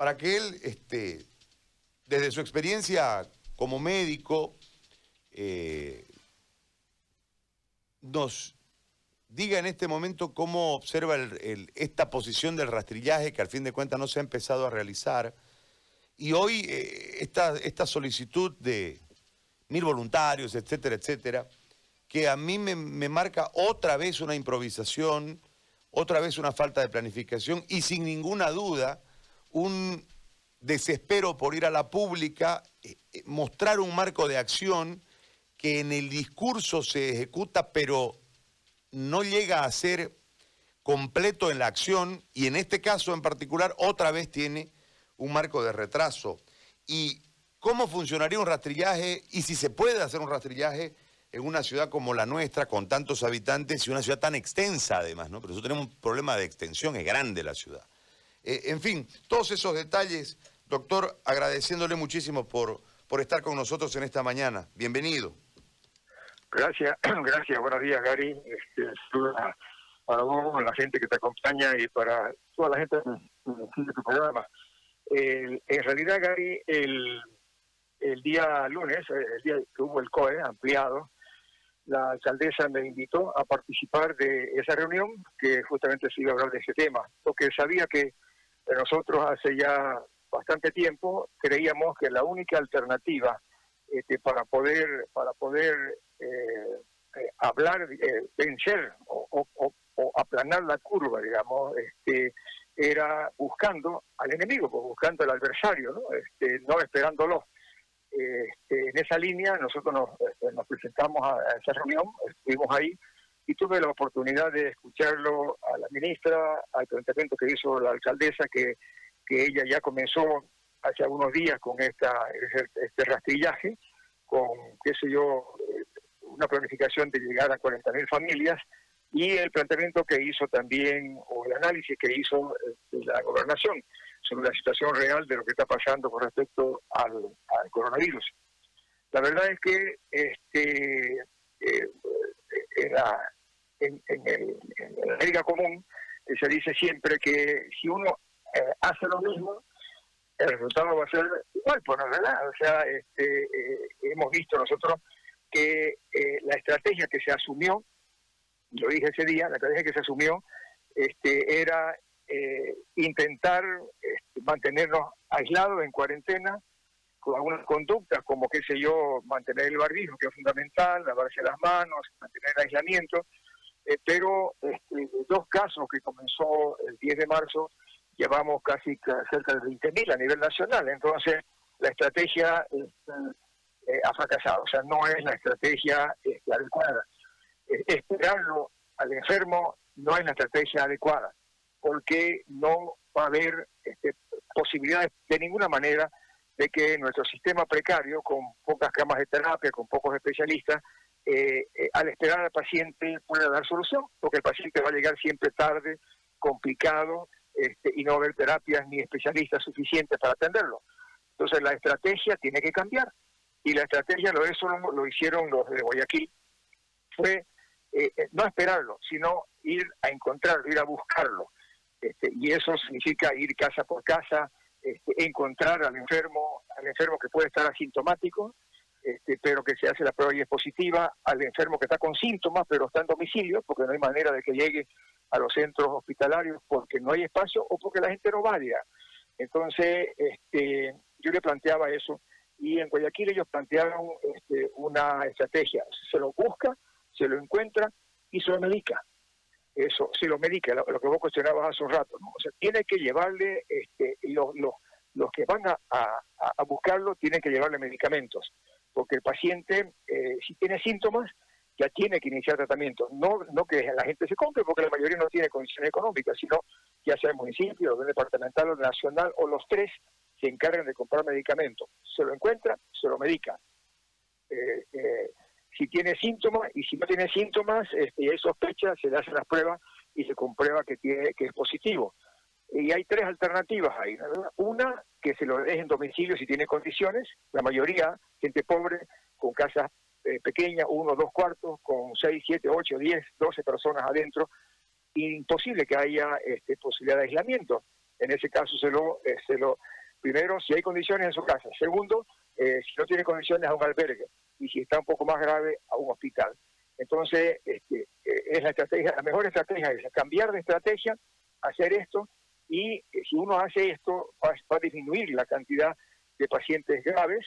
para que él, este, desde su experiencia como médico, eh, nos diga en este momento cómo observa esta posición del rastrillaje que al fin de cuentas no se ha empezado a realizar. Y hoy eh, esta, solicitud de mil voluntarios, etcétera, etcétera, que a mí me marca otra vez una improvisación, otra vez una falta de planificación y sin ninguna duda un desespero por ir a la pública, eh, eh, mostrar un marco de acción que en el discurso se ejecuta, pero no llega a ser completo en la acción y en este caso en particular otra vez tiene un marco de retraso. ¿Y cómo funcionaría un rastrillaje y si se puede hacer un rastrillaje en una ciudad como la nuestra, con tantos habitantes y una ciudad tan extensa además, ¿no? Pero eso tenemos un problema de extensión, es grande la ciudad. Eh, en fin, todos esos detalles, doctor, agradeciéndole muchísimo por, por estar con nosotros en esta mañana. Bienvenido. Gracias, gracias, buenos días Gary. Este, para vos, la gente que te acompaña y para toda la gente que sigue tu programa. en realidad, Gary, el, el día lunes, el día que hubo el COE ampliado, la alcaldesa me invitó a participar de esa reunión que justamente se iba a hablar de ese tema, porque sabía que nosotros hace ya bastante tiempo creíamos que la única alternativa este, para poder para poder eh, eh, hablar, eh, vencer o, aplanar la curva, digamos, este, era buscando al enemigo, pues, buscando al adversario, ¿no? Este, no esperándolo. Este, en esa línea nosotros nos, este, nos presentamos a, esa reunión, estuvimos ahí y tuve la oportunidad de escucharlo a la ministra, al planteamiento que hizo la alcaldesa, que, que ella ya comenzó hace algunos días con esta este rastrillaje, con, qué sé yo, una planificación de llegar a 40.000 familias, y el planteamiento que hizo también, o el análisis que hizo este, la gobernación sobre la situación real de lo que está pasando con respecto al, coronavirus. La verdad es que este, eh, en, la, en, el, común eh, se dice siempre que si uno eh, hace lo mismo, el resultado va a ser igual, pues, la verdad. O sea, este, hemos visto nosotros que la estrategia que se asumió, lo dije ese día, la estrategia que se asumió este, era eh, intentar este, mantenernos aislados en cuarentena con algunas conductas como, qué sé yo, mantener el barbijo, que es fundamental, lavarse las manos, mantener el aislamiento, eh, pero este, dos casos que comenzó el 10 de marzo, llevamos casi cerca de 20.000 a nivel nacional, entonces la estrategia eh, ha fracasado, o sea, no es la estrategia este, adecuada. esperarlo al enfermo no es la estrategia adecuada porque no va a haber este, posibilidades de ninguna manera de que nuestro sistema precario, con pocas camas de terapia, con pocos especialistas, eh, eh, al esperar al paciente pueda dar solución, porque el paciente va a llegar siempre tarde, complicado, este, y no haber terapias ni especialistas suficientes para atenderlo. Entonces la estrategia tiene que cambiar. Y la estrategia, lo, eso lo, hicieron los de Guayaquil, fue eh, no esperarlo, sino ir a encontrarlo, ir a buscarlo. Este, y eso significa ir casa por casa, este, encontrar al enfermo, al enfermo que puede estar asintomático, este, pero que se hace la prueba y es positiva, al enfermo que está con síntomas, pero está en domicilio, porque no hay manera de que llegue a los centros hospitalarios porque no hay espacio o porque la gente no vaya. Entonces, este, yo le planteaba eso. Y en Guayaquil ellos plantearon este, una estrategia, se lo busca, se lo encuentra y se lo medica eso, si lo medica, lo, que vos cuestionabas hace un rato, ¿no? O sea, tiene que llevarle, este, los, los, los que van a, a, buscarlo tienen que llevarle medicamentos, porque el paciente, eh, si tiene síntomas, ya tiene que iniciar tratamiento, no, no que la gente se compre, porque la mayoría no tiene condiciones económicas, sino ya sea el municipio, el departamental o nacional, o los tres se encargan de comprar medicamentos. Se lo encuentra, se lo medica. Eh, eh, si tiene síntomas y si no tiene síntomas este, y hay sospecha, se le hacen las pruebas y se comprueba que, tiene, que es positivo. Y hay tres alternativas ahí. Una, que se lo deje en domicilio si tiene condiciones, la mayoría, gente pobre, con casas eh, pequeñas, uno, dos cuartos, con seis, siete, ocho, diez, doce personas adentro, imposible que haya este, posibilidad de aislamiento. en ese caso se lo, eh, se lo primero, si hay condiciones en su casa. Segundo, eh, si no tiene condiciones a un albergue. Y si está un poco más grave, a un hospital. Entonces, este, eh, es la estrategia, la mejor estrategia es cambiar de estrategia, hacer esto, y si uno hace esto, va, a disminuir la cantidad de pacientes graves.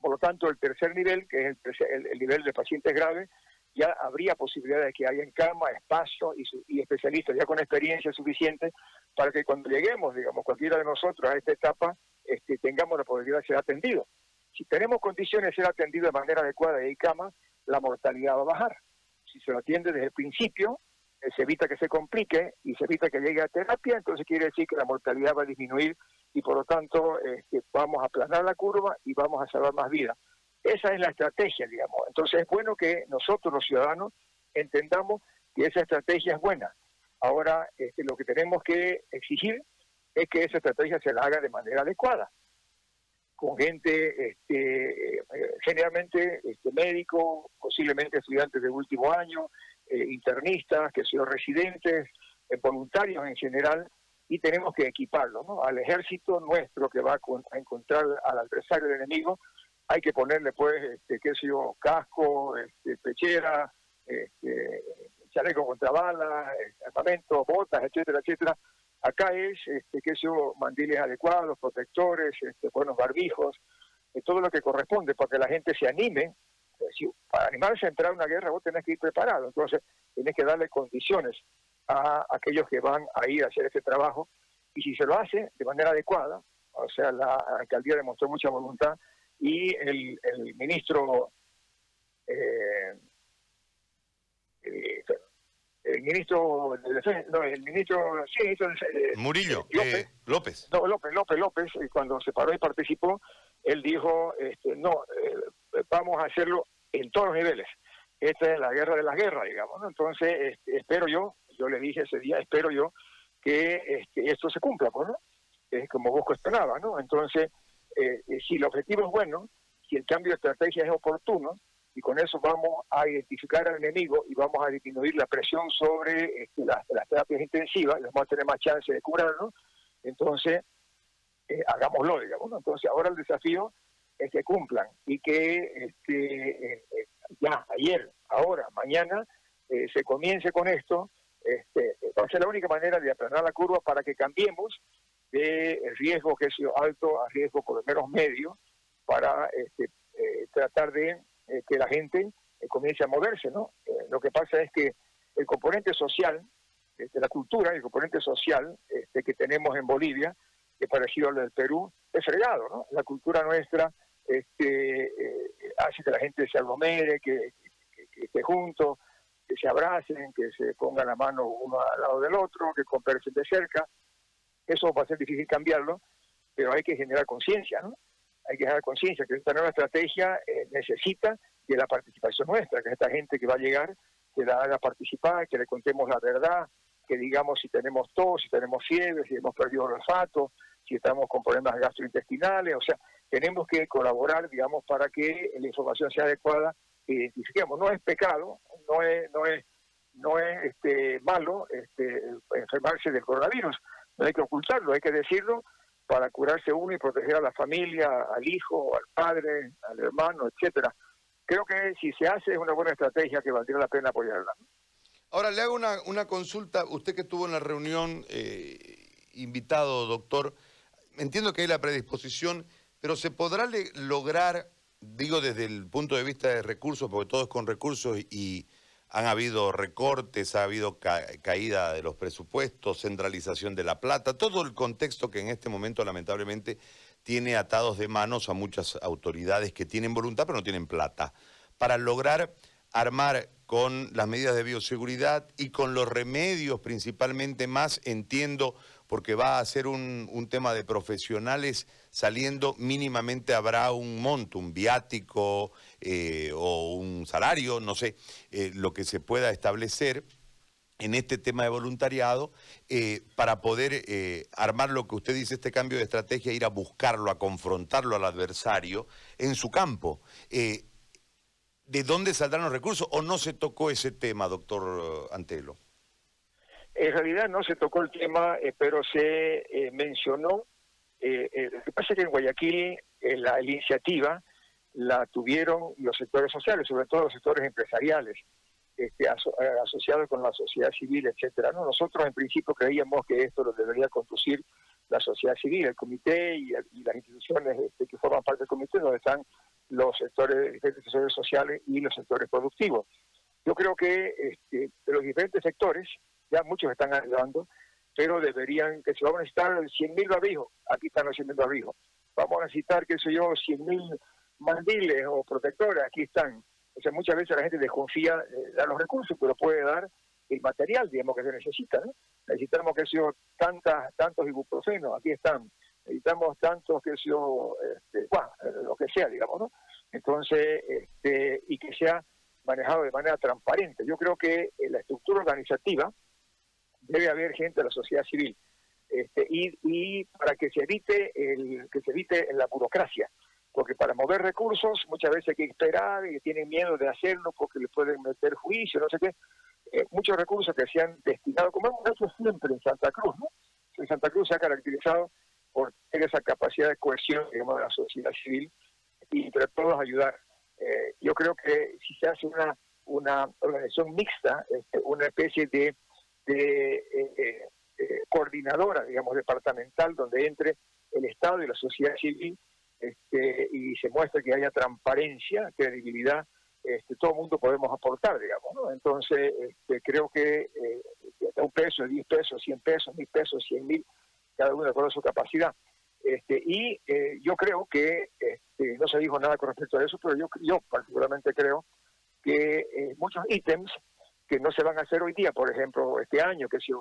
Por lo tanto, el tercer nivel, que es el, el nivel de pacientes graves, ya habría posibilidad de que haya en cama, espacio y, especialistas ya con experiencia suficiente para que cuando lleguemos, digamos, cualquiera de nosotros a esta etapa, este, tengamos la posibilidad de ser atendidos. Si tenemos condiciones de ser atendido de manera adecuada y cama, la mortalidad va a bajar. Si se lo atiende desde el principio, eh, se evita que se complique y se evita que llegue a terapia, entonces quiere decir que la mortalidad va a disminuir y por lo tanto este, vamos a aplanar la curva y vamos a salvar más vidas. Esa es la estrategia, digamos. Entonces es bueno que nosotros los ciudadanos entendamos que esa estrategia es buena. Ahora, este, lo que tenemos que exigir es que esa estrategia se la haga de manera adecuada, con gente, este, eh, generalmente este, médicos, posiblemente estudiantes de último año, eh, internistas, que son residentes, eh, voluntarios en general, y tenemos que equiparlo. Al ejército nuestro que va a encontrar al adversario del enemigo, hay que ponerle pues, este, qué sé yo, casco, este, pechera, este, chaleco contra balas, armamento, botas, etcétera, etcétera. Acá es, este, sé yo, mandiles adecuados, protectores, este, buenos barbijos, eh, todo lo que corresponde para que la gente se anime. para animarse a entrar a una guerra vos tenés que ir preparado, entonces tenés que darle condiciones a aquellos que van a ir a hacer ese trabajo y si se lo hace de manera adecuada, o sea, la alcaldía demostró mucha voluntad, y el, el ministro eh, el ministro no, el ministro sí, eh, Murillo López, López. No López López López cuando se paró y participó él dijo este, no vamos a hacerlo en todos los niveles. Esta es la guerra de las guerras digamos entonces este, espero yo yo le dije ese día espero yo que este, esto se cumpla pues, ¿no? es como Bosco esperaba no entonces eh, eh, si el objetivo es bueno, si el cambio de estrategia es oportuno, y con eso vamos a identificar al enemigo y vamos a disminuir la presión sobre este, las, terapias intensivas, y vamos a tener más chance de curarlo, entonces eh, hagámoslo, digamos. Entonces ahora el desafío es que cumplan y que este, ya ayer, ahora, mañana, se comience con esto. Este, va a ser la única manera de aplanar la curva para que cambiemos de riesgo que es alto a riesgo por lo menos medio para este, eh, tratar de eh, que la gente eh, comience a moverse, ¿no? lo que pasa es que el componente social, de este, la cultura, el componente social este, que tenemos en Bolivia, que es parecido al del Perú, es fregado, ¿no? La cultura nuestra este, hace que la gente se aglomere, que, que, esté junto, que se abracen, que se pongan la mano uno al lado del otro, que conversen de cerca. Eso va a ser difícil cambiarlo, pero hay que generar conciencia, ¿no? Hay que generar conciencia que esta nueva estrategia eh, necesita de la participación nuestra, que esta gente que va a llegar, que la haga participar, que le contemos la verdad, que digamos si tenemos tos, si tenemos fiebre, si hemos perdido olfato, si estamos con problemas gastrointestinales, o sea, tenemos que colaborar, digamos, para que la información sea adecuada e identifiquemos. No es pecado, no es, no es, no es este, malo este, enfermarse del coronavirus, no hay que ocultarlo, hay que decirlo para curarse uno y proteger a la familia, al hijo, al padre, al hermano, etcétera. Creo que si se hace es una buena estrategia que valdría la pena apoyarla. Ahora le hago una, una consulta, usted que estuvo en la reunión eh, invitado, doctor, entiendo que hay la predisposición, pero ¿se podrá lograr, digo desde el punto de vista de recursos, porque todo es con recursos y han habido recortes, ha habido caída de los presupuestos, centralización de la plata, todo el contexto que en este momento lamentablemente tiene atados de manos a muchas autoridades que tienen voluntad pero no tienen plata, para lograr armar con las medidas de bioseguridad y con los remedios principalmente más, entiendo, porque va a ser un, tema de profesionales saliendo, mínimamente habrá un monto, un viático eh, o un salario, no sé, eh, lo que se pueda establecer en este tema de voluntariado eh, para poder armar lo que usted dice, este cambio de estrategia, ir a buscarlo, a confrontarlo al adversario en su campo. ¿De dónde saldrán los recursos o no se tocó ese tema, doctor Antelo? En realidad no se tocó el tema, eh, pero se eh, mencionó. Eh, lo que pasa es que en Guayaquil la, iniciativa la tuvieron los sectores sociales, sobre todo los sectores empresariales, este, asociados con la sociedad civil, etcétera. ¿no? Nosotros en principio creíamos que esto lo debería conducir la sociedad civil, el comité y, las instituciones este, que forman parte del comité, donde están los sectores, diferentes sectores sociales y los sectores productivos. Yo creo que este, los diferentes sectores, ya muchos están ayudando, pero deberían, que se van a necesitar 100.000 barbijos, aquí están los 100.000 barbijos, vamos a necesitar, qué sé yo, 100.000 mandiles o protectores, aquí están. O sea, muchas veces la gente desconfía, de dar los recursos, pero puede dar el material, digamos, que se necesita. Necesitamos, que sea tantas, tantos ibuprofenos, aquí están. Necesitamos tantos, que sea, este, bueno, lo que sea, digamos, ¿no? Entonces, este, y que sea manejado de manera transparente. Yo creo que en la estructura organizativa debe haber gente de la sociedad civil este, y, y, para que se evite el que se evite la burocracia porque para mover recursos muchas veces hay que esperar y tienen miedo de hacerlo porque le pueden meter juicio, no sé qué. Eh, muchos recursos que se han destinado, como hemos hecho siempre en Santa Cruz, ¿no? En Santa Cruz se ha caracterizado por tener esa capacidad de cohesión, digamos, de la sociedad civil y entre todos ayudar. Eh, yo creo que si se hace una, una organización mixta, este, una especie de, de eh, coordinadora, digamos, departamental, donde entre el Estado y la sociedad civil, este, y se muestra que haya transparencia, credibilidad, este, todo el mundo podemos aportar, digamos, ¿no? Entonces, este, creo que eh, un peso, diez pesos, cien pesos, mil pesos, cien mil, cada uno con su capacidad. Este, y eh, yo creo que, este, no se dijo nada con respecto a eso, pero yo, yo particularmente creo que eh, muchos ítems que no se van a hacer hoy día, por ejemplo, este año, que si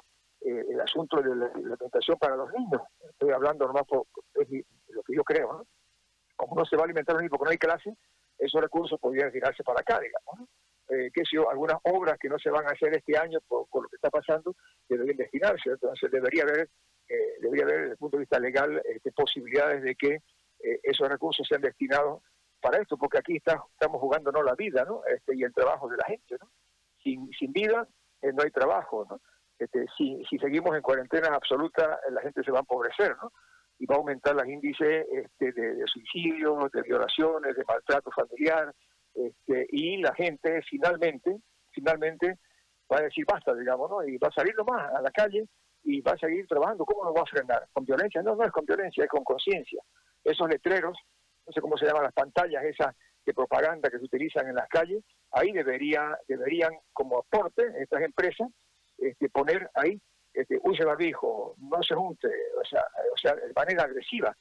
el asunto de la alimentación para los niños, estoy hablando nomás por, lo que yo creo, ¿no? como no se va a alimentar los niños porque no hay clase, esos recursos podrían girarse para acá, digamos. Eh, que si algunas obras que no se van a hacer este año por, lo que está pasando deberían destinarse. Entonces debería haber, eh, debería haber desde el punto de vista legal este, posibilidades de que eh, esos recursos sean destinados para esto, porque aquí está, estamos jugando no la vida ¿no? Este, y el trabajo de la gente. ¿no? Sin, sin vida no hay trabajo. ¿no? Este, si, si seguimos en cuarentena absoluta, la gente se va a empobrecer. ¿no? y va a aumentar los índices este, de, suicidios, de violaciones, de maltrato familiar, este, y la gente finalmente, finalmente va a decir basta, digamos, ¿no? Y va a salir nomás a la calle y va a seguir trabajando. ¿Cómo lo va a frenar? ¿Con violencia? No, no es con violencia, es con conciencia. Esos letreros, no sé cómo se llaman las pantallas esas de propaganda que se utilizan en las calles, ahí debería, deberían, como aporte, estas empresas, este, poner ahí este, use barbijo, no se junte, o sea, o sea de manera agresiva,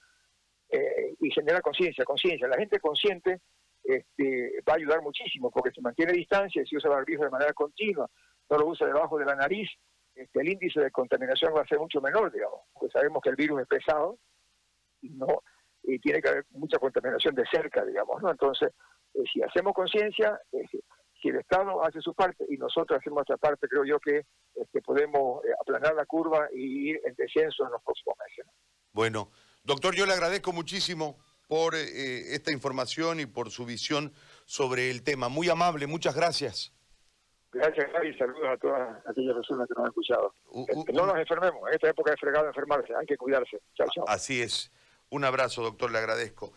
eh, y generar conciencia, conciencia. La gente consciente este, va a ayudar muchísimo, porque se mantiene distancia, si usa barbijo de manera continua, no lo usa debajo de la nariz, este, el índice de contaminación va a ser mucho menor, digamos, porque sabemos que el virus es pesado y no y tiene que haber mucha contaminación de cerca, digamos, ¿no? Entonces, eh, si hacemos conciencia, eh, si el Estado hace su parte y nosotros hacemos nuestra parte, creo yo que este, podemos eh, aplanar la curva y ir en descenso en los próximos meses. Bueno, doctor, yo le agradezco muchísimo por eh, esta información y por su visión sobre el tema. Muy amable, muchas gracias. Gracias, Javi, saludos a todas aquellas personas que nos han escuchado. Este, no nos enfermemos, en esta época es fregado enfermarse, hay que cuidarse. Chao, chao. Así es. Un abrazo, doctor, le agradezco.